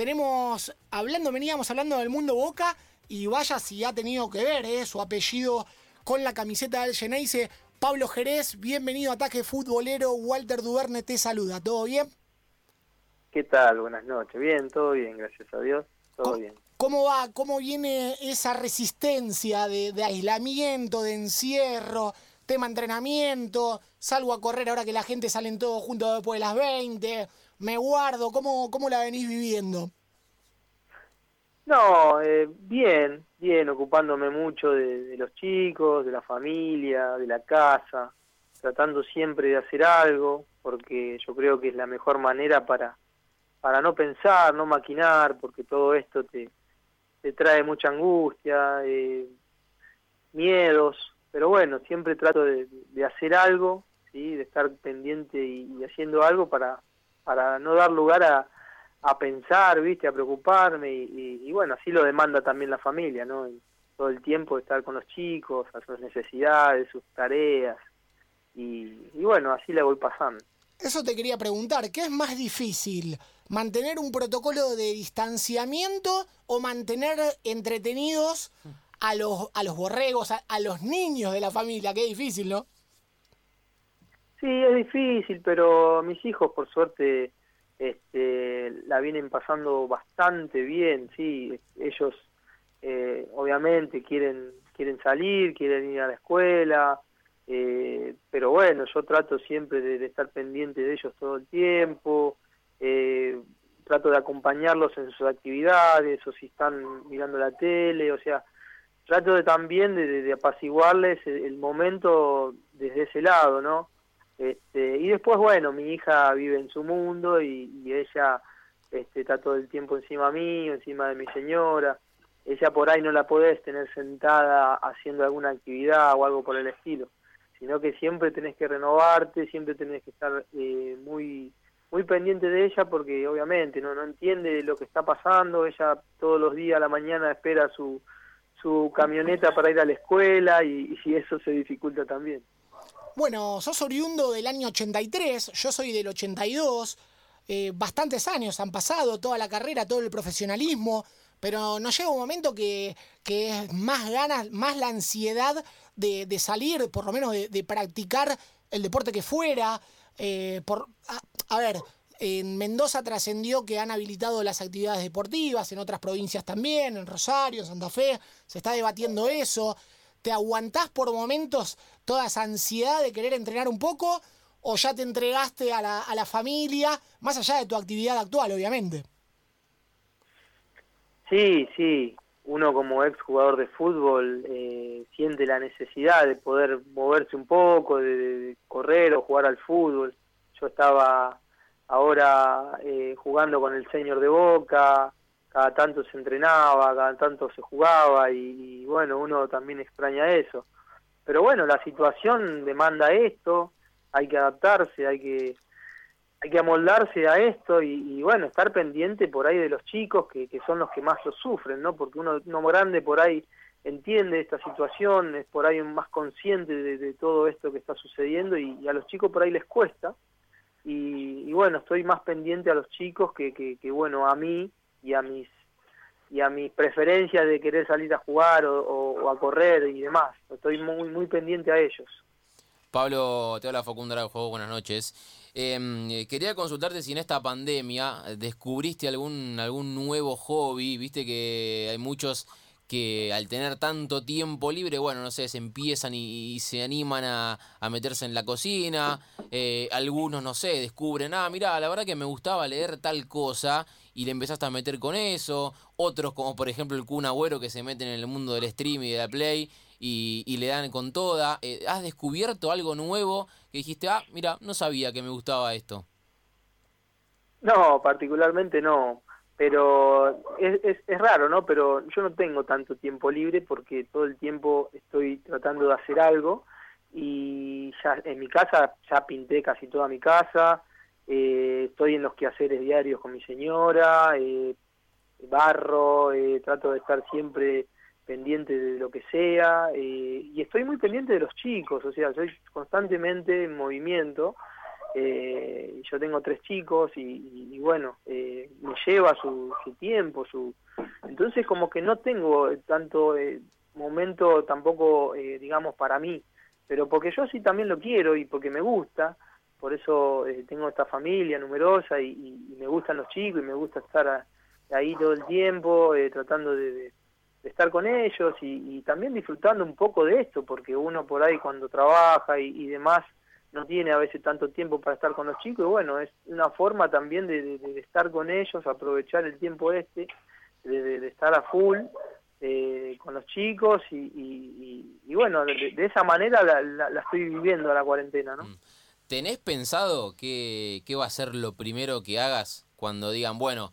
tenemos, hablando, veníamos hablando del mundo Boca y vaya si ha tenido que ver eh, su apellido con la camiseta del Geneise. Pablo Jerez, bienvenido a Ataque Futbolero. Walter Duverne te saluda. ¿Todo bien? ¿Qué tal? Buenas noches. Bien, todo bien, gracias a Dios. Todo bien. ¿Cómo va? ¿Cómo viene esa resistencia de, de aislamiento, de encierro, tema entrenamiento? Salgo a correr ahora que la gente salen todos juntos después de las 20 me guardo? ¿Cómo, cómo la venís viviendo? No, eh, bien, bien, ocupándome mucho de, los chicos, de la familia, de la casa, tratando siempre de hacer algo, porque yo creo que es la mejor manera para, para no pensar, no maquinar, porque todo esto te, te trae mucha angustia, eh, miedos, pero bueno, siempre trato de, hacer algo, ¿sí? de estar pendiente y haciendo algo para, para no dar lugar a, a pensar, ¿viste? A preocuparme y, bueno, así lo demanda también la familia, ¿no? Todo el tiempo estar con los chicos, a sus necesidades, sus tareas y, bueno, así le voy pasando. Eso te quería preguntar, ¿qué es más difícil? ¿Mantener un protocolo de distanciamiento o mantener entretenidos a los, a los borregos, a, a los niños de la familia? Qué difícil, ¿no? Sí, es difícil, pero mis hijos, por suerte, este, la vienen pasando bastante bien, sí, ellos eh, obviamente quieren quieren salir, quieren ir a la escuela, eh, pero bueno, yo trato siempre de, estar pendiente de ellos todo el tiempo, eh, trato de acompañarlos en sus actividades, o si están mirando la tele, o sea, trato de también de, de apaciguarles el momento desde ese lado, ¿no? Este, y después, bueno, mi hija vive en su mundo y, ella este, está todo el tiempo encima mío, encima de mi señora. Ella por ahí no la podés tener sentada haciendo alguna actividad o algo por el estilo, sino que siempre tenés que renovarte, siempre tenés que estar eh, muy muy pendiente de ella porque obviamente no no entiende lo que está pasando, ella todos los días a la mañana espera su su camioneta para ir a la escuela y, y eso se dificulta también. Bueno, sos oriundo del año 83, yo soy del 82, eh, bastantes años han pasado, toda la carrera, todo el profesionalismo, pero nos llega un momento que, que es más ganas, más la ansiedad de, salir, por lo menos de, practicar el deporte que fuera. Eh, por, a, ver, en Mendoza trascendió que han habilitado las actividades deportivas, en otras provincias también, en Rosario, en Santa Fe, se está debatiendo eso. ¿Te aguantás por momentos toda esa ansiedad de querer entrenar un poco o ya te entregaste a la, a la familia, más allá de tu actividad actual, obviamente? Sí, sí. Uno como ex jugador de fútbol eh, siente la necesidad de poder moverse un poco, de, correr o jugar al fútbol. Yo estaba ahora eh, jugando con el señor de Boca, cada tanto se entrenaba, cada tanto se jugaba y, bueno, uno también extraña eso. Pero bueno, la situación demanda esto, hay que adaptarse, hay que hay que amoldarse a esto y, bueno, estar pendiente por ahí de los chicos que, son los que más lo sufren, ¿no? Porque uno, uno grande por ahí entiende esta situación, es por ahí más consciente de, todo esto que está sucediendo y, a los chicos por ahí les cuesta. Y, bueno, estoy más pendiente a los chicos que, que, que bueno, a mí y a mis y a mis preferencias de querer salir a jugar o, a correr y demás. Estoy muy muy pendiente a ellos. Pablo, te habla Facundo Juego, buenas noches. Em, quería consultarte si en esta pandemia descubriste algún, algún nuevo hobby, viste que hay muchos que al tener tanto tiempo libre, bueno, no sé, se empiezan y, se animan a, meterse en la cocina, eh, algunos, no sé, descubren, ah, mira, la verdad que me gustaba leer tal cosa y le empezaste a meter con eso, otros como por ejemplo el Kun Agüero que se meten en el mundo del stream y de la play y, le dan con toda, eh, ¿has descubierto algo nuevo que dijiste, ah, mira, no sabía que me gustaba esto? No, particularmente no. Pero es, es, raro, ¿no? Pero yo no tengo tanto tiempo libre porque todo el tiempo estoy tratando de hacer algo. Y ya en mi casa ya pinté casi toda mi casa, eh, estoy en los quehaceres diarios con mi señora, eh, barro, eh, trato de estar siempre pendiente de lo que sea y estoy muy pendiente de los chicos, o sea, soy constantemente en movimiento Eh, yo tengo tres chicos y, bueno, eh, me lleva su, su, tiempo, su entonces como que no tengo tanto eh, momento tampoco, eh, digamos, para mí, pero porque yo sí también lo quiero y porque me gusta, por eso eh, tengo esta familia numerosa y, me gustan los chicos y me gusta estar ahí todo el tiempo, tratando de, estar con ellos y, también disfrutando un poco de esto, porque uno por ahí cuando trabaja y demás, no tiene a veces tanto tiempo para estar con los chicos y bueno, es una forma también de, estar con ellos, aprovechar el tiempo este, de, estar a full eh, con los chicos y, bueno, de, esa manera la, estoy viviendo la cuarentena, ¿no? Mm. ¿Tenés pensado qué, qué va a ser lo primero que hagas cuando digan, bueno,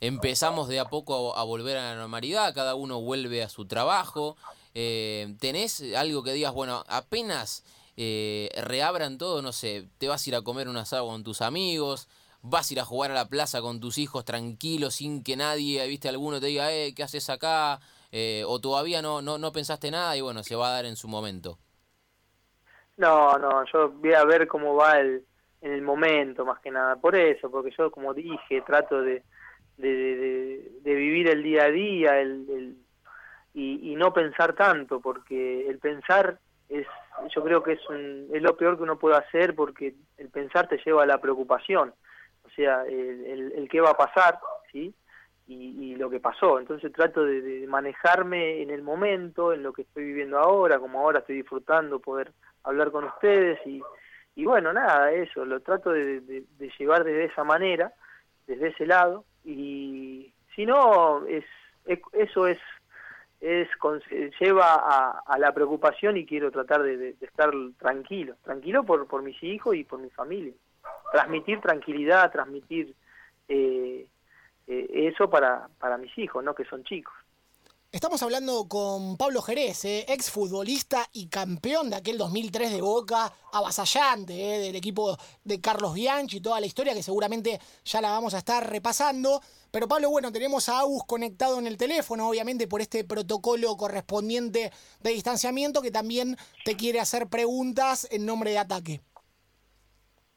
empezamos de a poco a, volver a la normalidad, cada uno vuelve a su trabajo? Eh, ¿Tenés algo que digas, bueno, apenas eh, reabran todo, no sé, te vas a ir a comer un asado con tus amigos, vas a ir a jugar a la plaza con tus hijos tranquilo, sin que nadie, viste, alguno te diga, eh, ¿qué haces acá? Eh, o todavía no, no, no pensaste nada y bueno, se va a dar en su momento. No, no, yo voy a ver cómo va el, en el momento más que nada, por eso, porque yo como dije, trato de, de, de, vivir el día a día el, y, y no pensar tanto, porque el pensar es yo creo que es, es lo peor que uno puede hacer porque el pensar te lleva a la preocupación, o sea, el, el, qué va a pasar, ¿sí? Y, lo que pasó. Entonces trato de, manejarme en el momento, en lo que estoy viviendo ahora, como ahora estoy disfrutando poder hablar con ustedes y, y bueno, nada, eso, lo trato de, de llevar desde esa manera, desde ese lado y si no, es, eso es es lleva a, la preocupación y quiero tratar de, estar tranquilo, tranquilo por, por mis hijos y por mi familia. Transmitir tranquilidad, transmitir eh, eh, eso para, para mis hijos, ¿no? que son chicos. Estamos hablando con Pablo Jerez, eh, ex futbolista y campeón de aquel 2003 de Boca, avasallante del equipo de Carlos Bianchi, toda la historia que seguramente ya la vamos a estar repasando. Pero Pablo, bueno, tenemos a Agus conectado en el teléfono, obviamente por este protocolo correspondiente de distanciamiento que también te quiere hacer preguntas en nombre de ataque.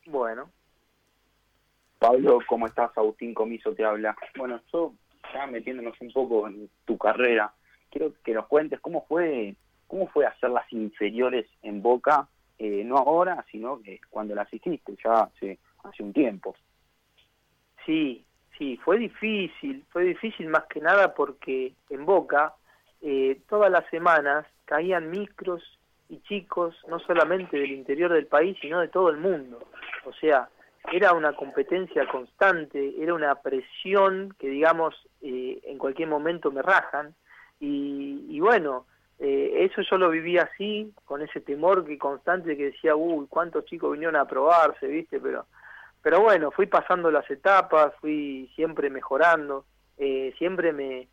Bueno. Pablo, ¿cómo estás? Agustín Comiso te habla. Bueno, yo ya metiéndonos un poco en tu carrera, quiero que nos cuentes cómo fue cómo fue hacer las inferiores en Boca, eh, no ahora, sino que cuando las hiciste, ya hace, hace un tiempo. Sí, Sí, fue difícil, fue difícil más que nada porque en Boca eh, todas las semanas caían micros y chicos, no solamente del interior del país, sino de todo el mundo. O sea, era una competencia constante, era una presión que, digamos, eh, en cualquier momento me rajan. Y, bueno, eh, eso yo lo viví así, con ese temor que constante que decía, uy, cuántos chicos vinieron a probarse, ¿viste? Pero pero bueno, fui pasando las etapas, fui siempre mejorando, eh, siempre me,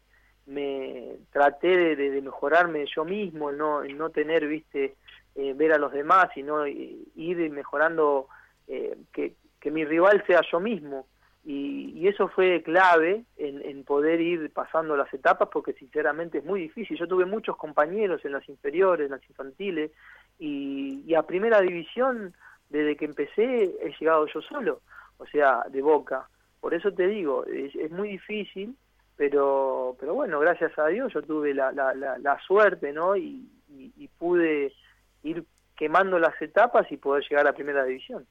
me traté de, mejorarme yo mismo, no, no tener, viste, eh, ver a los demás, sino ir mejorando, eh, que, que mi rival sea yo mismo. Y, y eso fue clave en, en, poder ir pasando las etapas porque sinceramente es muy difícil. Yo tuve muchos compañeros en las inferiores, en las infantiles y, y a primera división desde que empecé he llegado yo solo, o sea, de boca. Por eso te digo, es, muy difícil, pero pero bueno, gracias a Dios yo tuve la, la, la, suerte, ¿no? Y, y, pude ir quemando las etapas y poder llegar a primera división.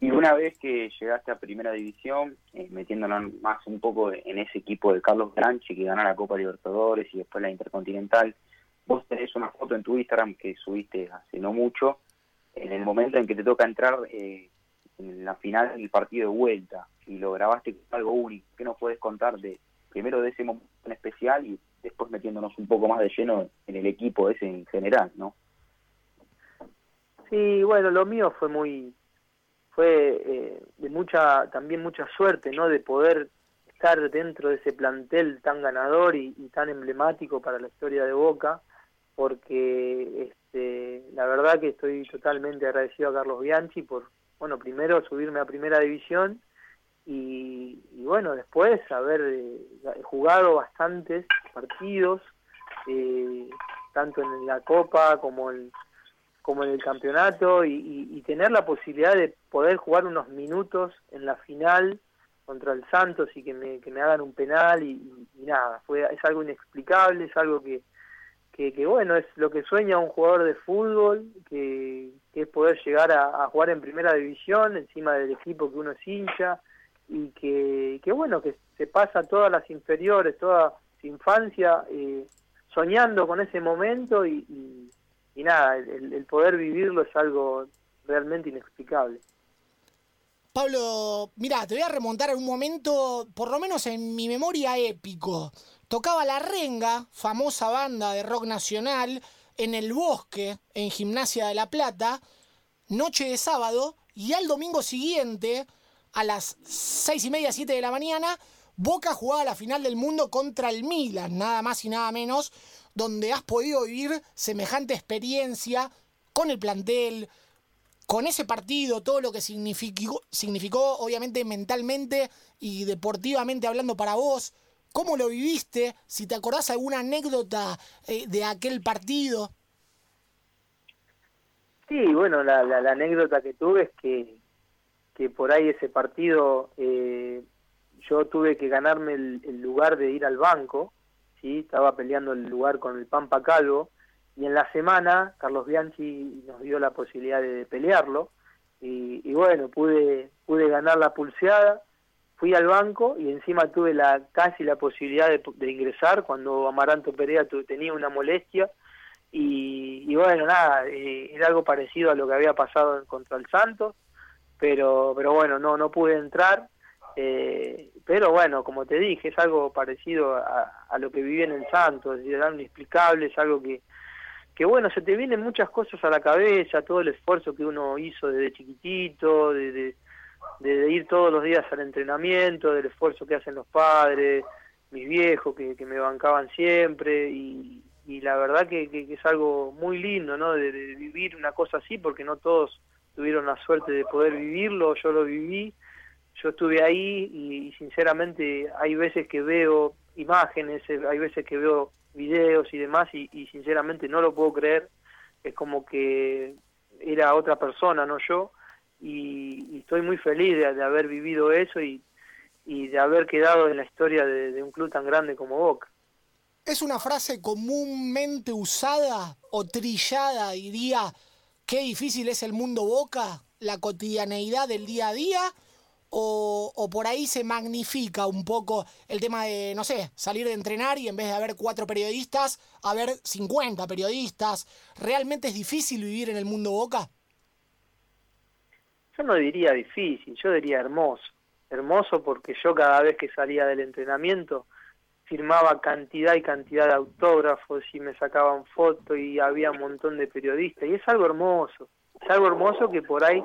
Y una vez que llegaste a primera división, eh, metiéndonos más un poco en ese equipo de Carlos Granchi que ganó la Copa Libertadores y después la Intercontinental, vos tenés una foto en tu Instagram que subiste hace no mucho, en el momento en que te toca entrar eh, en la final del partido de vuelta y lo grabaste como algo único, ¿qué nos puedes contar de primero de ese momento en especial y después metiéndonos un poco más de lleno en el equipo ese en general, ¿no? Sí, bueno, lo mío fue muy fue eh, de mucha también mucha suerte, ¿no? De poder estar dentro de ese plantel tan ganador y tan emblemático para la historia de Boca porque este, la verdad que estoy totalmente agradecido a Carlos Bianchi por, bueno, primero subirme a primera división y, bueno, después haber eh, jugado bastantes partidos, eh, tanto en la Copa como en, como en el campeonato y, tener la posibilidad de poder jugar unos minutos en la final contra el Santos y que me, que me hagan un penal y, nada, fue es algo inexplicable, es algo que, que, bueno, es lo que sueña un jugador de fútbol, que, es poder llegar a, jugar en primera división encima del equipo que uno es hincha y que, que bueno, que se pasa todas las inferiores, toda su infancia eh, soñando con ese momento y, y, nada, el, poder vivirlo es algo realmente inexplicable. Pablo, mira, te voy a remontar a un momento, por lo menos en mi memoria épico. Tocaba La Renga, famosa banda de rock nacional, en el bosque, en Gimnasia de La Plata, noche de sábado, y al domingo siguiente, a las seis y media, siete de la mañana, Boca jugaba la final del mundo contra el Milan, nada más y nada menos, donde has podido vivir semejante experiencia con el plantel, con ese partido, todo lo que significó, significó obviamente mentalmente y deportivamente hablando para vos. ¿Cómo lo viviste? Si te acordás alguna anécdota eh, de aquel partido. Sí, bueno, la, anécdota que tuve es que, que por ahí ese partido eh, yo tuve que ganarme el, lugar de ir al banco, ¿sí? estaba peleando el lugar con el Pampa Calvo, y en la semana Carlos Bianchi nos dio la posibilidad de pelearlo, y, bueno, pude, pude ganar la pulseada, fui al banco y encima tuve la casi la posibilidad de, ingresar. Cuando Amaranto Perea tenía una molestia, y, bueno, nada, eh, era algo parecido a lo que había pasado contra el Santos, pero, pero bueno, no, no pude entrar, eh, pero bueno, como te dije, es algo parecido a, lo que viví en el Santo, es algo inexplicable, es algo que, que bueno, se te vienen muchas cosas a la cabeza, todo el esfuerzo que uno hizo desde chiquitito, de, de, ir todos los días al entrenamiento, del esfuerzo que hacen los padres, mis viejos que, me bancaban siempre y, la verdad que, que, es algo muy lindo, ¿no? De, de vivir una cosa así porque no todos tuvieron la suerte de poder vivirlo, yo lo viví yo estuve ahí y, sinceramente hay veces que veo imágenes, eh, hay veces que veo videos y demás y, sinceramente no lo puedo creer, es como que era otra persona, no yo, y, estoy muy feliz de, haber vivido eso y, de haber quedado en la historia de, de un club tan grande como Boca. ¿Es una frase comúnmente usada o trillada, diría, qué difícil es el mundo Boca, la cotidianeidad del día a día? O, por ahí se magnifica un poco el tema de, no sé, salir de entrenar y en vez de haber cuatro periodistas, haber 50 periodistas. ¿Realmente es difícil vivir en el mundo Boca? Yo no diría difícil, yo diría hermoso. Hermoso porque yo cada vez que salía del entrenamiento firmaba cantidad y cantidad de autógrafos y me sacaban fotos y había un montón de periodistas y es algo hermoso. Es algo hermoso que por ahí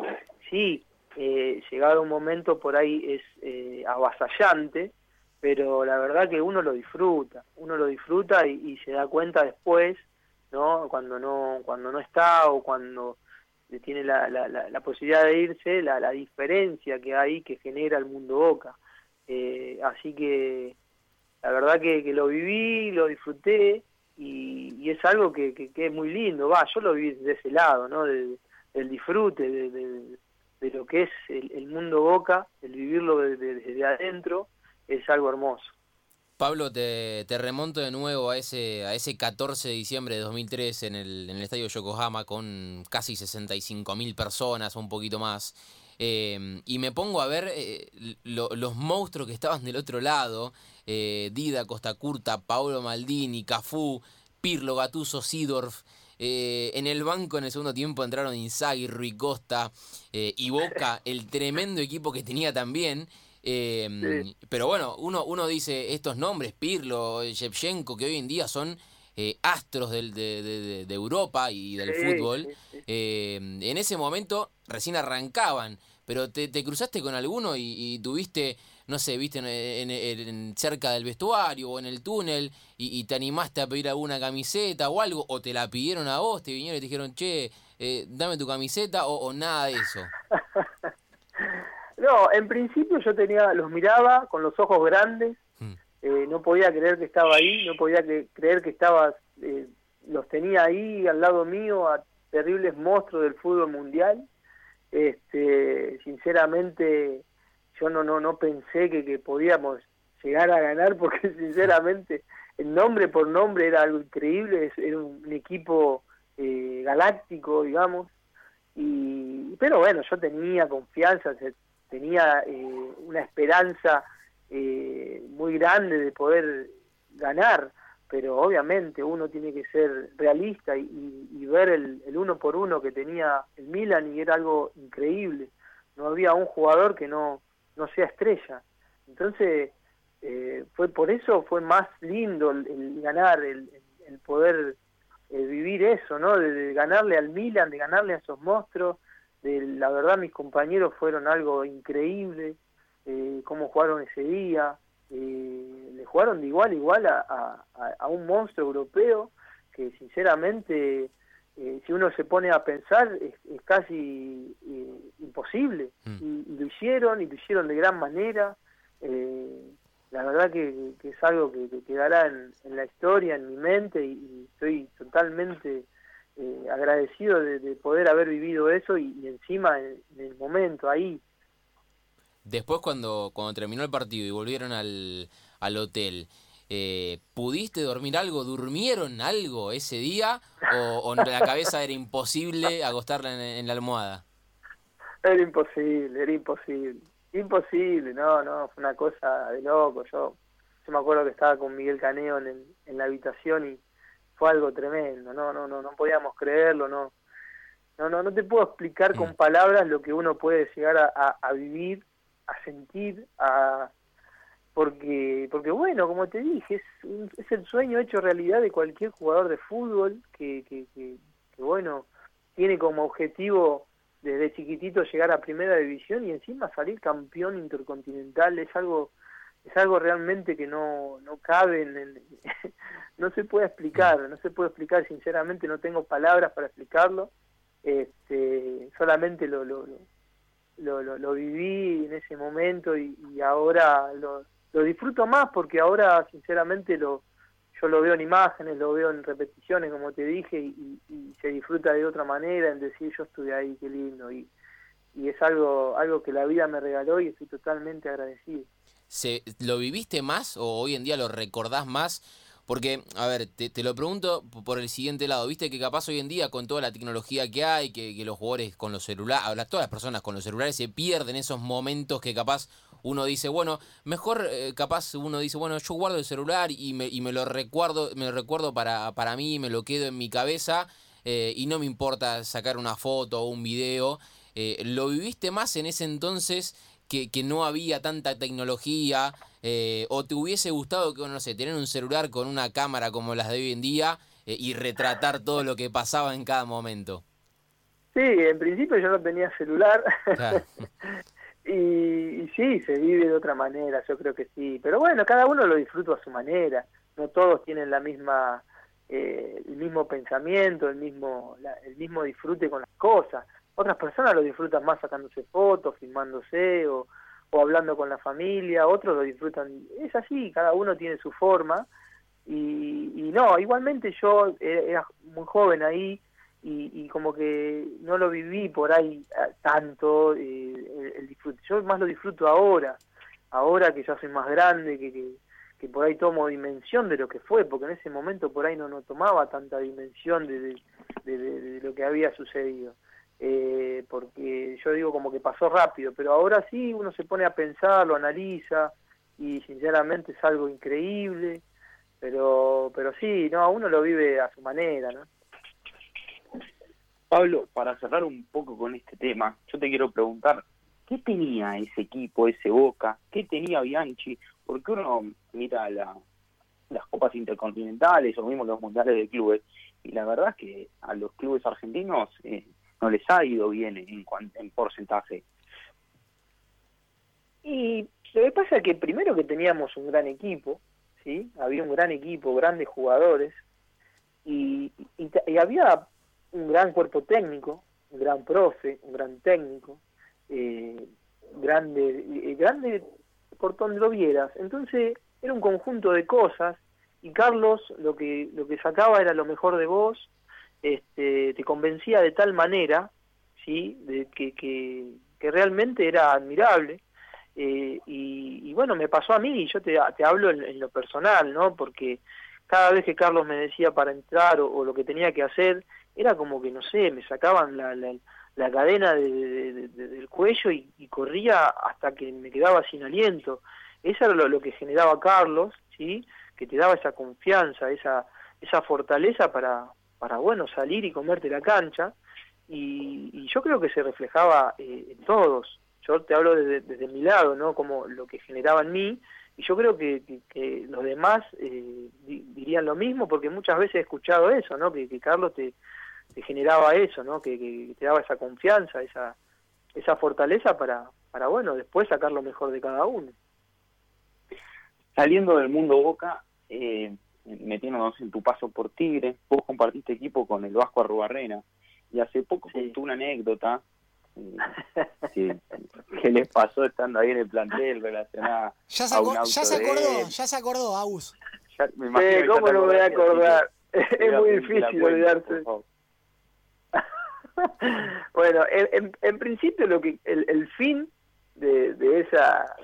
sí eh, llegado un momento por ahí es eh, avasallante, pero la verdad que uno lo disfruta, uno lo disfruta y, se da cuenta después, ¿no? Cuando no, cuando no está o cuando tiene la, la, la, posibilidad de irse, la, la, diferencia que hay que genera el mundo Boca. Eh, así que la verdad que, que, lo viví, lo disfruté y, es algo que, que, es muy lindo. Va, yo lo vi de ese lado, ¿no? del disfrute, de lo que es el, mundo Boca, el vivirlo desde, adentro, es algo hermoso. Pablo, te, remonto de nuevo a ese, a ese 14 de diciembre de 2003 en el, en el estadio Yokohama con casi 65 mil personas, un poquito más. Eh, y me pongo a ver eh, los monstruos que estaban del otro lado: eh, Dida, Costa Curta, Paolo Maldini, Cafú, Pirlo, Gatuso, Sidorf. Eh, en el banco en el segundo tiempo entraron Inzaghi, Rui Costa eh, y Boca, el tremendo equipo que tenía también. Eh, pero bueno, uno, uno dice estos nombres, Pirlo, Shevchenko, que hoy en día son astros del, de, Europa y del fútbol. en ese momento recién arrancaban, pero te, cruzaste con alguno y tuviste no sé, viste en, cerca del vestuario o en el túnel y, te animaste a pedir alguna camiseta o algo, o te la pidieron a vos, te vinieron y te dijeron, che, eh, dame tu camiseta o, nada de eso? no, en principio yo tenía, los miraba con los ojos grandes, hmm. eh, no podía creer que estaba ahí, no podía creer que estaba, eh, los tenía ahí al lado mío a terribles monstruos del fútbol mundial. Este, sinceramente, yo no, no, no pensé que, que podíamos llegar a ganar porque sinceramente el nombre por nombre era algo increíble, era un, equipo eh, galáctico, digamos, y pero bueno, yo tenía confianza, tenía eh, una esperanza eh, muy grande de poder ganar, pero obviamente uno tiene que ser realista y, y, ver el, el, uno por uno que tenía el Milan y era algo increíble, no había un jugador que no, no sea estrella, entonces eh, fue por eso fue más lindo el, ganar, el, poder eh, vivir eso, ¿no? De, ganarle al Milan, de ganarle a esos monstruos. De, la verdad, mis compañeros fueron algo increíble, eh, cómo jugaron ese día. Eh, le jugaron de igual a igual a, a, un monstruo europeo que, sinceramente, si uno se pone a pensar, es, casi imposible. Mm. Y, y, lo hicieron, y lo hicieron de gran manera. Eh, la verdad que, es algo que, quedará en, la historia, en mi mente, y, estoy totalmente eh, agradecido de, poder haber vivido eso y, encima en, el momento, ahí. Después cuando, cuando terminó el partido y volvieron al, al hotel, eh, ¿pudiste dormir algo? ¿Durmieron algo ese día? ¿O, o la cabeza era imposible acostarla en la almohada? Era imposible, era imposible Imposible, no, no, fue una cosa de loco. Yo, yo me acuerdo que estaba con Miguel Caneo en, en la habitación y fue algo tremendo. No, no, no, no podíamos creerlo, no. No, no, no te puedo explicar con mm. palabras lo que uno puede llegar a, a, vivir, a sentir, a porque porque bueno, como te dije, es, es el sueño hecho realidad de cualquier jugador de fútbol que, que, bueno, tiene como objetivo desde chiquitito llegar a primera división y encima salir campeón intercontinental. Es algo es algo realmente que no no cabe en no se puede explicar no se puede explicar sinceramente no tengo palabras para explicarlo. Este solamente lo lo, lo, lo, viví en ese momento y, y ahora lo, lo disfruto más porque ahora sinceramente lo yo lo veo en imágenes, lo veo en repeticiones, como te dije, y, se disfruta de otra manera, en decir yo estuve ahí, qué lindo, y, y es algo, algo que la vida me regaló y estoy totalmente agradecido. ¿Se, ¿Lo viviste más o hoy en día lo recordás más? Porque, a ver, te, te, lo pregunto por el siguiente lado. Viste que capaz hoy en día, con toda la tecnología que hay, que, que los jugadores con los celulares, todas las personas con los celulares se pierden esos momentos que capaz uno dice, bueno, mejor eh, capaz uno dice, bueno, yo guardo el celular y me, y me lo recuerdo, me lo recuerdo para, para mí, me lo quedo en mi cabeza eh, y no me importa sacar una foto o un video. Eh, ¿Lo viviste más en ese entonces que, que no había tanta tecnología? ¿O te hubiese gustado, que, no sé, tener un celular con una cámara como las de hoy en día y retratar todo lo que pasaba en cada momento? Sí, en principio yo no tenía celular. Y, sí, se vive de otra manera, yo creo que sí. Pero bueno, cada uno lo disfruta a su manera. No todos tienen la misma, eh, el mismo pensamiento, el mismo, el mismo disfrute con las cosas. Otras personas lo disfrutan más sacándose fotos, filmándose o, o hablando con la familia. Otros lo disfrutan. Es así, cada uno tiene su forma. Y, y no, igualmente yo era muy joven ahí y, como que no lo viví por ahí eh, tanto eh, el, disfrute. Yo más lo disfruto ahora, ahora que ya soy más grande, que, que, por ahí tomo dimensión de lo que fue, porque en ese momento por ahí no, no tomaba tanta dimensión de, de, lo que había sucedido. Eh, porque yo digo como que pasó rápido, pero ahora sí uno se pone a pensar, lo analiza y sinceramente es algo increíble, pero pero sí, no, uno lo vive a su manera, ¿no? Pablo, para cerrar un poco con este tema, yo te quiero preguntar, ¿qué tenía ese equipo, ese Boca? ¿Qué tenía Bianchi? Porque uno mira la, las copas intercontinentales o mismo los mundiales de clubes y la verdad es que a los clubes argentinos eh, no les ha ido bien en, en porcentaje. Y lo que pasa es que primero que teníamos un gran equipo, ¿sí? Había un gran equipo, grandes jugadores, y, y había un gran cuerpo técnico, un gran profe, un gran técnico, eh, grande, eh, grande por donde lo vieras. Entonces era un conjunto de cosas y Carlos lo que lo que sacaba era lo mejor de vos, este, te convencía de tal manera, ¿sí? De que, que, realmente era admirable. Eh, y, bueno, me pasó a mí, y yo te, te hablo en, lo personal, ¿no? Porque cada vez que Carlos me decía para entrar o, lo que tenía que hacer, era como que, no sé, me sacaban la, la, cadena del cuello y, corría hasta que me quedaba sin aliento. Eso era lo, que generaba Carlos, ¿sí? Que te daba esa confianza, esa, esa fortaleza para, para, bueno, salir y comerte la cancha. Y, yo creo que se reflejaba eh, en todos, yo te hablo desde, mi lado, ¿no? Como lo que generaba en mí, y yo creo que, los demás eh, dirían lo mismo, porque muchas veces he escuchado eso, ¿no? Que, Carlos te, generaba eso, ¿no? Que, te daba esa confianza, esa, esa fortaleza para, para, bueno, después sacar lo mejor de cada uno. Saliendo del mundo Boca, eh, metiéndonos en tu paso por Tigre, vos compartiste equipo con el Vasco Arrubarrena, y hace poco sí. una anécdota sí, ¿Qué les pasó estando ahí en el plantel relacionada ya se, a ya se acordó, ya se acordó, Agus. ¿Cómo no me voy a acordar? es muy difícil olvidarse. bueno, en, en, principio lo que el, el fin de, de esa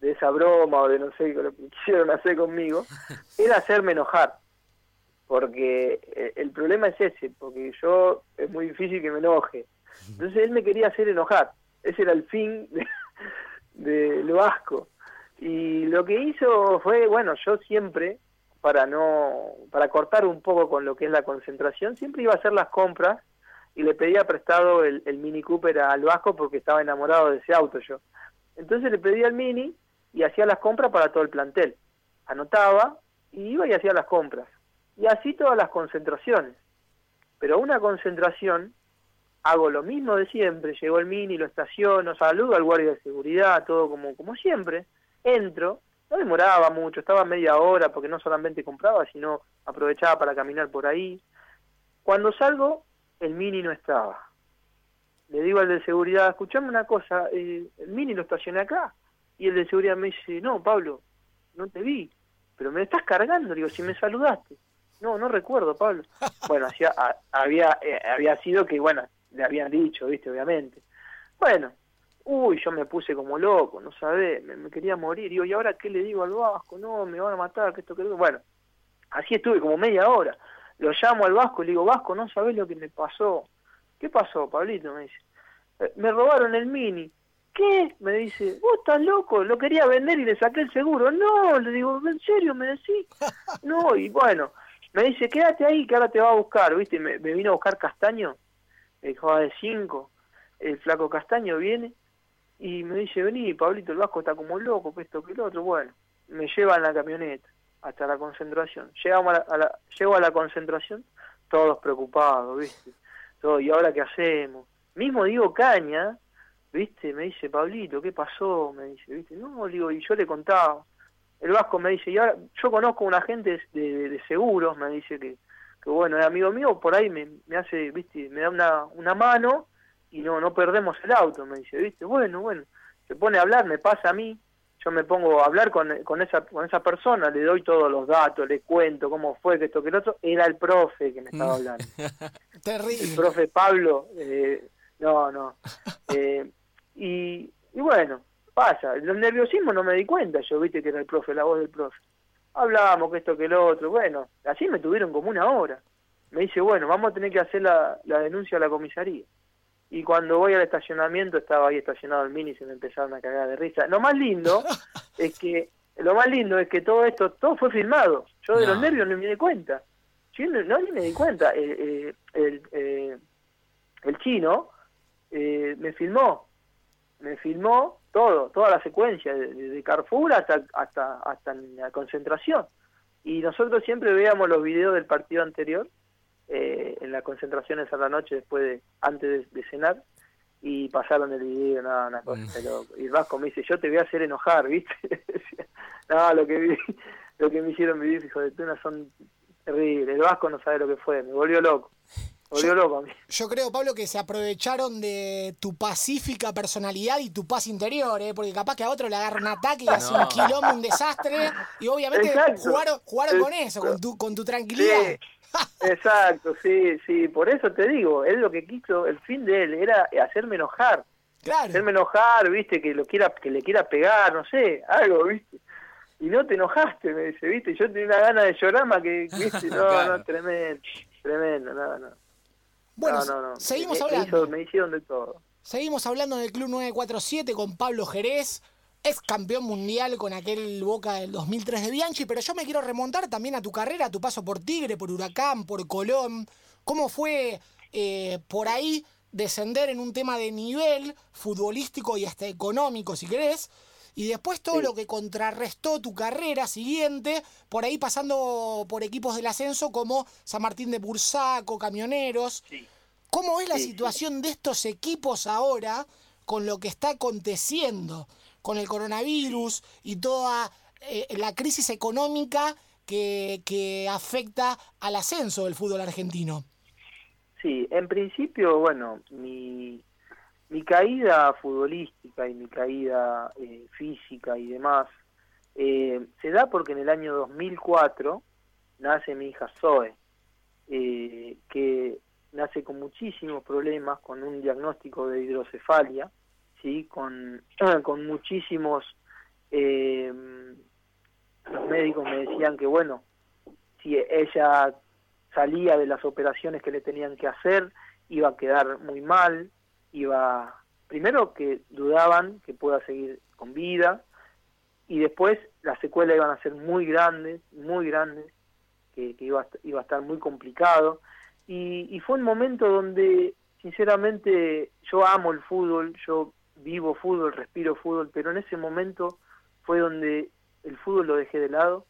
de esa broma o de no sé lo que quisieron hacer conmigo era hacerme enojar porque eh, el problema es ese porque yo es muy difícil que me enoje entonces él me quería hacer enojar. Ese era el fin de, lo asco. Y lo que hizo fue, bueno, yo siempre, para no, para cortar un poco con lo que es la concentración, siempre iba a hacer las compras y le pedía prestado el, Mini Cooper al Vasco porque estaba enamorado de ese auto yo. Entonces le pedía el Mini y hacía las compras para todo el plantel. Anotaba y iba y hacía las compras. Y así todas las concentraciones. Pero una concentración hago lo mismo de siempre, llegó el mini, lo estaciono, saludo al guardia de seguridad, todo como, como siempre, entro, no demoraba mucho, estaba media hora porque no solamente compraba, sino aprovechaba para caminar por ahí. Cuando salgo, el mini no estaba. Le digo al de seguridad, escuchame una cosa, eh, el mini lo estacioné acá. Y el de seguridad me dice, no, Pablo, no te vi, pero me estás cargando, digo, si me saludaste. No, no recuerdo, Pablo. Bueno, hacía, había, eh, había sido que, bueno, le habían dicho, viste, obviamente. Bueno, uy, yo me puse como loco, no sabés, me, quería morir. Digo, ¿y ahora qué le digo al Vasco? No, me van a matar, que esto, que Bueno, así estuve como media hora. Lo llamo al Vasco y le digo, Vasco, no sabés lo que me pasó. ¿Qué pasó, Pablito? Me dice. Eh, me robaron el mini. ¿Qué? Me dice, vos estás loco, lo quería vender y le saqué el seguro. No, le digo, ¿en serio me decís? No, y bueno, me dice, quédate ahí que ahora te va a buscar, ¿viste? Me, me vino a buscar Castaño el juega de 5, el flaco Castaño viene y me dice, vení, Pablito, el Vasco está como loco, que esto, que lo otro, bueno, me lleva en la camioneta hasta la concentración. Llegamos a la, llego a la concentración, todos preocupados, ¿viste? Todo, ¿y ahora qué hacemos? Mismo digo Caña, ¿viste? Me dice, Pablito, ¿qué pasó? Me dice, ¿viste? No, digo, y yo le contaba. El Vasco me dice, y ahora, yo conozco a un agente de, seguros, me dice que que bueno, es amigo mío, por ahí me, me hace, viste, me da una, una mano y no, no perdemos el auto, me dice, viste, bueno, bueno, se pone a hablar, me pasa a mí, yo me pongo a hablar con, con, esa, con esa persona, le doy todos los datos, le cuento cómo fue, que esto, que el otro, era el profe que me estaba mm. hablando. Terrible. El profe Pablo, eh, no, no. Eh, y, y bueno, pasa, el nerviosismo no me di cuenta, yo viste que era el profe, la voz del profe hablábamos que esto que lo otro, bueno, así me tuvieron como una hora. Me dice, bueno, vamos a tener que hacer la, la denuncia a la comisaría. Y cuando voy al estacionamiento, estaba ahí estacionado el mini y se me empezaron a cagar de risa. Lo más lindo es que, lo más lindo es que todo esto, todo fue filmado. Yo de los nervios no me di cuenta. Yo no, ni me di cuenta. el, eh, el chino eh, me filmó. Me filmó todo, toda la secuencia, de, Carrefour hasta, hasta, hasta la concentración. Y nosotros siempre veíamos los videos del partido anterior, eh, en las concentraciones a la noche, después de, antes de, cenar, y pasaron el video, nada, una cosa mm. Y el Vasco me dice, yo te voy a hacer enojar, ¿viste? no, lo que vi, lo que me hicieron vivir, hijo de tuna, son terribles. El Vasco no sabe lo que fue, me volvió loco. Yo, creo, Pablo, que se aprovecharon de tu pacífica personalidad y tu paz interior, ¿eh? porque capaz que a otro le agarra un ataque y hace un quilombo, un desastre, y obviamente jugaron, jugaron con eso, con tu, con tu tranquilidad. Exacto, sí, sí, por eso te digo, él lo que quiso, el fin de él era hacerme enojar. Claro. Hacerme enojar, viste, que lo quiera, que le quiera pegar, no sé, algo, viste. Y no te enojaste, me dice, viste, yo tenía una gana de llorar más que, viste, no, Claro. no, tremendo, tremendo, no, no. Bueno, no, no, no. seguimos Me- me hablando. hizo- me hicieron de todo. Seguimos hablando del Club 947 con Pablo Jerez, ex campeón mundial con aquel Boca del 2003 de Bianchi, pero yo me quiero remontar también a tu carrera, a tu paso por Tigre, por Huracán, por Colón. ¿Cómo fue eh, por ahí descender en un tema de nivel futbolístico y hasta económico, si querés? Y después todo Sí. lo que contrarrestó tu carrera siguiente, por ahí pasando por equipos del ascenso como San Martín de Bursaco, Camioneros. Sí. ¿Cómo es la Sí, situación de estos equipos ahora con lo que está aconteciendo, con el coronavirus y toda eh, la crisis económica que, que afecta al ascenso del fútbol argentino? Sí, en principio, bueno, mi, mi caída futbolística y mi caída eh, física y demás eh, se da porque en el año 2004 nace mi hija Zoe, eh, que nace con muchísimos problemas, con un diagnóstico de hidrocefalia, sí, con, con muchísimos eh, los médicos me decían que bueno, si ella salía de las operaciones que le tenían que hacer, iba a quedar muy mal, iba primero que dudaban que pueda seguir con vida y después las secuelas iban a ser muy grandes, muy grandes, que, que iba, a, iba a estar muy complicado y, y fue un momento donde sinceramente yo amo el fútbol, yo vivo fútbol, respiro fútbol, pero en ese momento fue donde el fútbol lo dejé de lado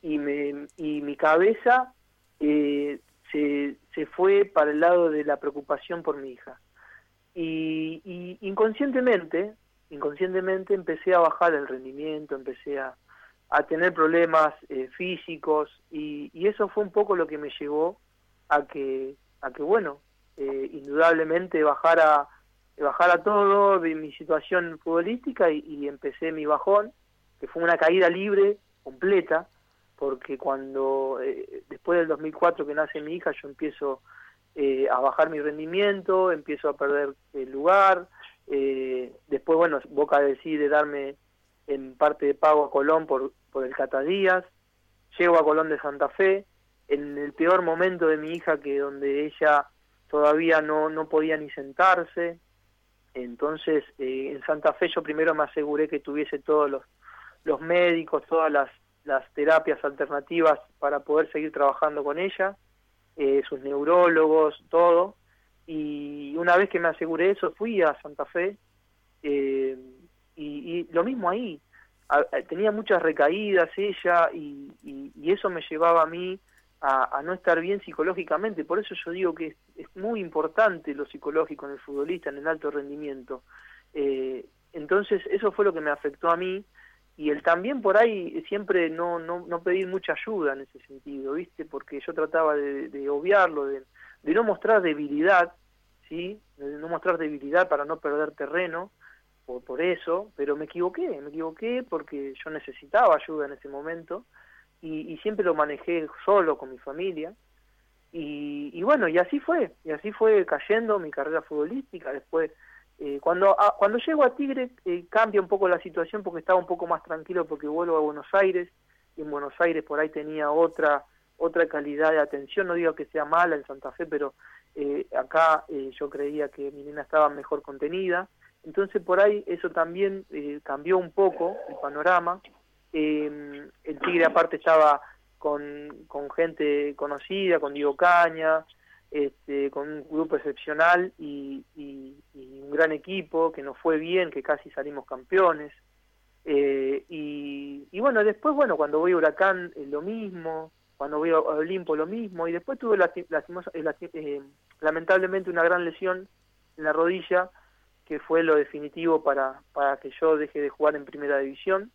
y, me, y mi cabeza eh, se, se fue para el lado de la preocupación por mi hija. Y, y inconscientemente, inconscientemente empecé a bajar el rendimiento, empecé a, a tener problemas eh, físicos y, y eso fue un poco lo que me llevó a que, a que bueno, eh, indudablemente bajara, bajara todo de mi situación futbolística y, y empecé mi bajón, que fue una caída libre, completa, porque cuando eh, después del 2004 que nace mi hija yo empiezo eh, a bajar mi rendimiento, empiezo a perder el lugar, eh, después bueno Boca decide darme en parte de pago a Colón por, por el Catadías, llego a Colón de Santa Fe, en el peor momento de mi hija que donde ella todavía no, no podía ni sentarse, entonces eh, en Santa Fe yo primero me aseguré que tuviese todos los, los médicos, todas las las terapias alternativas para poder seguir trabajando con ella, eh, sus neurólogos, todo. Y una vez que me aseguré eso, fui a Santa Fe eh, y, lo mismo ahí. Tenía muchas recaídas ella y, y, y, eso me llevaba a mí a, no estar bien psicológicamente. Por eso yo digo que es, muy importante lo psicológico en el futbolista, en el alto rendimiento. Eh, entonces eso fue lo que me afectó a mí y el también por ahí siempre no, no, no pedir mucha ayuda en ese sentido, ¿viste? Porque yo trataba de, obviarlo, de, de, no mostrar debilidad, ¿sí? De no mostrar debilidad para no perder terreno por, por eso, pero me equivoqué, me equivoqué porque yo necesitaba ayuda en ese momento y, y siempre lo manejé solo con mi familia. Y, y bueno, y así fue, y así fue cayendo mi carrera futbolística, después eh, cuando a, cuando llego a Tigre eh, cambia un poco la situación porque estaba un poco más tranquilo porque vuelvo a Buenos Aires. Y en Buenos Aires por ahí tenía otra otra calidad de atención. No digo que sea mala en Santa Fe pero eh, acá yo creía que mi nena estaba mejor contenida. Entonces por ahí eso también cambió un poco el panorama el Tigre aparte estaba con, con gente conocida con Diego Caña este, con un grupo excepcional y, y, y, un gran equipo que nos fue bien, que casi salimos campeones. Eh, y, y, bueno, después, bueno, cuando voy a Huracán eh, lo mismo, cuando voy a Olimpo lo mismo, y después tuve lastimosa, eh, lamentablemente una gran lesión en la rodilla, que fue lo definitivo para, para que yo deje de jugar en primera división.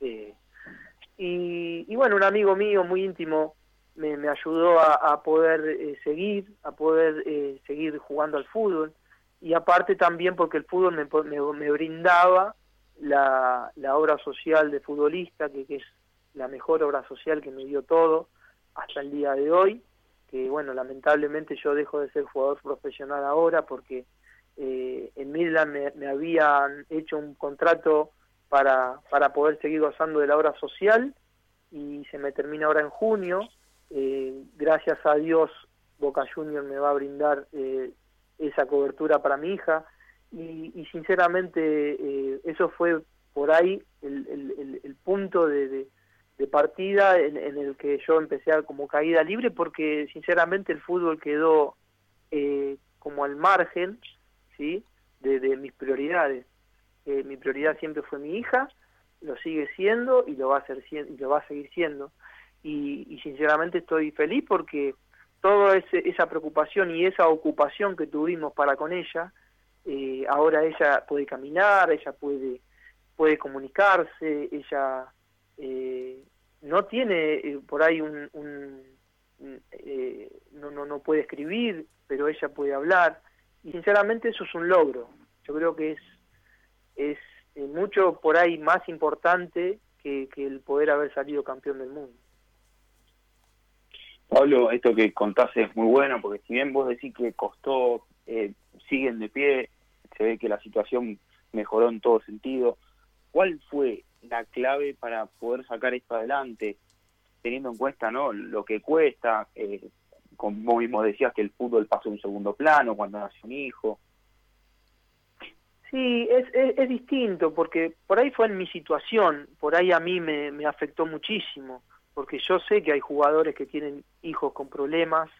Eh, y, y bueno, un amigo mío muy íntimo, me, me ayudó a, poder eh, seguir, a poder eh, seguir jugando al fútbol. Y aparte también porque el fútbol me, me, me brindaba la, la, obra social de futbolista, que, que, es la mejor obra social que me dio todo, hasta el día de hoy, que bueno, lamentablemente yo dejo de ser jugador profesional ahora porque eh, en Midland me, me, habían hecho un contrato para, para poder seguir gozando de la obra social y se me termina ahora en junio. Eh, gracias a Dios Boca Junior me va a brindar eh, esa cobertura para mi hija y, sinceramente eh, eso fue por ahí el, el, punto de, partida en, en, el que yo empecé a, como caída libre porque sinceramente el fútbol quedó eh, como al margen ¿sí? de mis prioridades. Eh, mi prioridad siempre fue mi hija, lo sigue siendo y lo va a, ser, y lo va a seguir siendo. Y, sinceramente estoy feliz porque toda ese, esa preocupación y esa ocupación que tuvimos para con ella, eh, ahora ella puede caminar, ella puede, puede comunicarse, ella eh, no tiene eh, por ahí un, un eh, no, no, no puede escribir, pero ella puede hablar, y sinceramente eso es un logro. Yo creo que es, es eh, mucho por ahí más importante que, el poder haber salido campeón del mundo. Pablo, esto que contás es muy bueno, porque si bien vos decís que costó, eh, siguen de pie, se ve que la situación mejoró en todo sentido. ¿Cuál fue la clave para poder sacar esto adelante, teniendo en cuenta no lo que cuesta? Eh, como mismo decías que el fútbol pasó a un segundo plano cuando nació un hijo. Sí, es, es, distinto, porque por ahí fue en mi situación, por ahí a mí me, me afectó muchísimo porque yo sé que hay jugadores que tienen hijos con problemas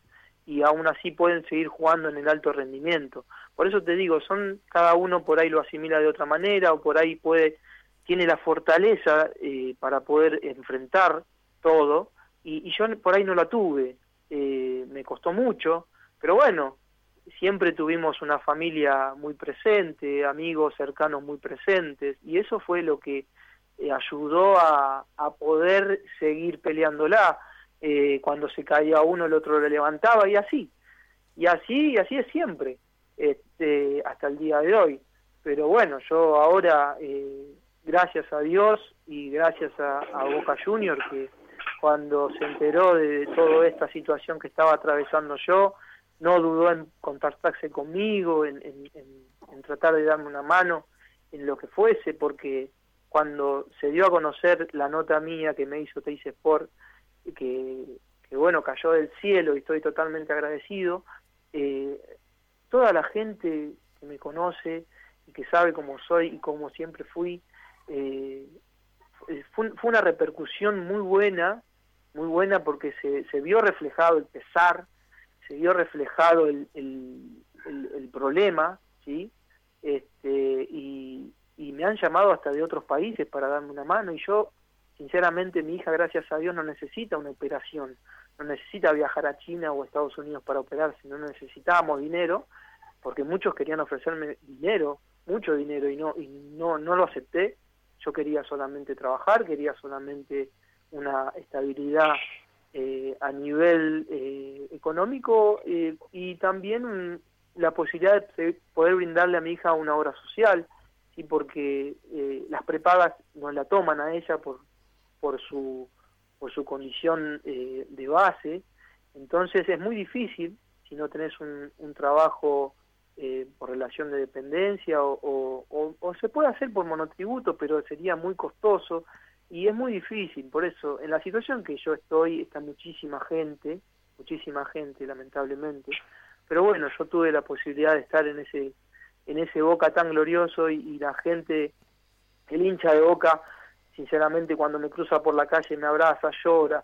y aún así pueden seguir jugando en el alto rendimiento. Por eso te digo, son cada uno por ahí lo asimila de otra manera o por ahí puede tiene la fortaleza eh, para poder enfrentar todo y, y, yo por ahí no la tuve, eh, me costó mucho, pero bueno, siempre tuvimos una familia muy presente, amigos cercanos muy presentes y eso fue lo que eh, ayudó a, a, poder seguir peleándola. Eh, cuando se caía uno, el otro le levantaba y así. Y así, y así es siempre, este, hasta el día de hoy. Pero bueno, yo ahora, eh, gracias a Dios y gracias a, a, Boca Junior, que cuando se enteró de toda esta situación que estaba atravesando yo, no dudó en contactarse conmigo, en, tratar de darme una mano en lo que fuese, porque cuando se dio a conocer la nota mía que me hizo Teis Sport, que, que, bueno, cayó del cielo y estoy totalmente agradecido, eh, toda la gente que me conoce y que sabe cómo soy y cómo siempre fui, eh, fue, fue, una repercusión muy buena, muy buena porque se, se vio reflejado el pesar, se vio reflejado el, el, problema, ¿sí? Este, y, y me han llamado hasta de otros países para darme una mano y yo sinceramente mi hija gracias a Dios no necesita una operación no necesita viajar a China o a Estados Unidos para operarse no necesitábamos dinero porque muchos querían ofrecerme dinero mucho dinero y no y no no lo acepté yo quería solamente trabajar quería solamente una estabilidad eh, a nivel eh, económico eh, y también la posibilidad de poder brindarle a mi hija una obra social y porque eh, las prepagas no la toman a ella por por su por su condición eh, de base. Entonces es muy difícil si no tenés un, un trabajo por relación de dependencia o, o, se puede hacer por monotributo pero sería muy costoso y es muy difícil. Por eso en la situación que yo estoy está muchísima gente muchísima gente lamentablemente. Pero bueno yo tuve la posibilidad de estar en ese en ese Boca tan glorioso y, la gente, el hincha de Boca, sinceramente cuando me cruza por la calle me abraza, llora,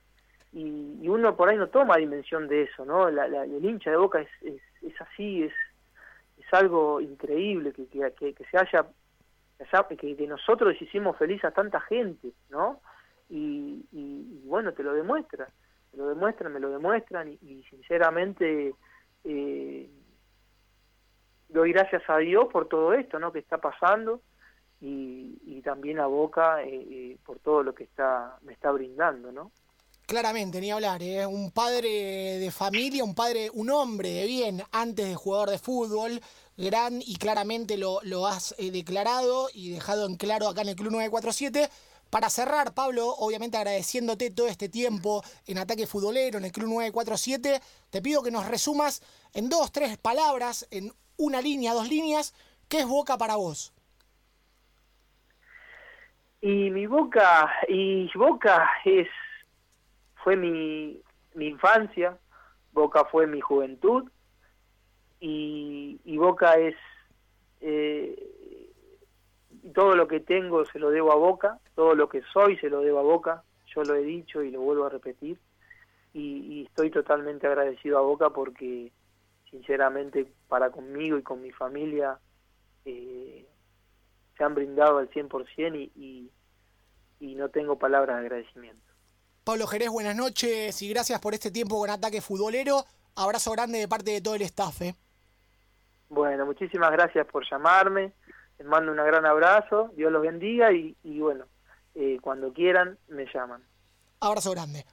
y, y uno por ahí no toma dimensión de eso, ¿no? La, la, el hincha de Boca es, es, es así, es, es algo increíble que, que, que se haya, que, nosotros hicimos feliz a tanta gente, ¿no? Y, bueno, te lo demuestra, te lo demuestran, me lo demuestran, y, sinceramente... Eh, doy gracias a Dios por todo esto ¿no? que está pasando y, y también a Boca eh, eh, por todo lo que está me está brindando, ¿no? Claramente, ni hablar, ¿eh? un padre de familia, un padre, un hombre de bien antes de jugador de fútbol, gran y claramente lo, lo has eh, declarado y dejado en claro acá en el Club 947, Para cerrar, Pablo, obviamente agradeciéndote todo este tiempo en Ataque Futbolero, en el Club 947, te pido que nos resumas en dos, tres palabras, en una línea, dos líneas, ¿qué es Boca para vos? Y mi Boca, y Boca es, fue mi, mi infancia, Boca fue mi juventud, y, y Boca es eh, todo lo que tengo se lo debo a Boca, todo lo que soy se lo debo a Boca, yo lo he dicho y lo vuelvo a repetir, y, estoy totalmente agradecido a Boca porque sinceramente para conmigo y con mi familia eh, se han brindado al 100% y, y, y no tengo palabras de agradecimiento. Pablo Jerez, buenas noches y gracias por este tiempo con Ataque Futbolero. Abrazo grande de parte de todo el staff. ¿eh? Bueno, muchísimas gracias por llamarme. Les mando un gran abrazo. Dios los bendiga y, bueno, eh, cuando quieran me llaman. Abrazo grande.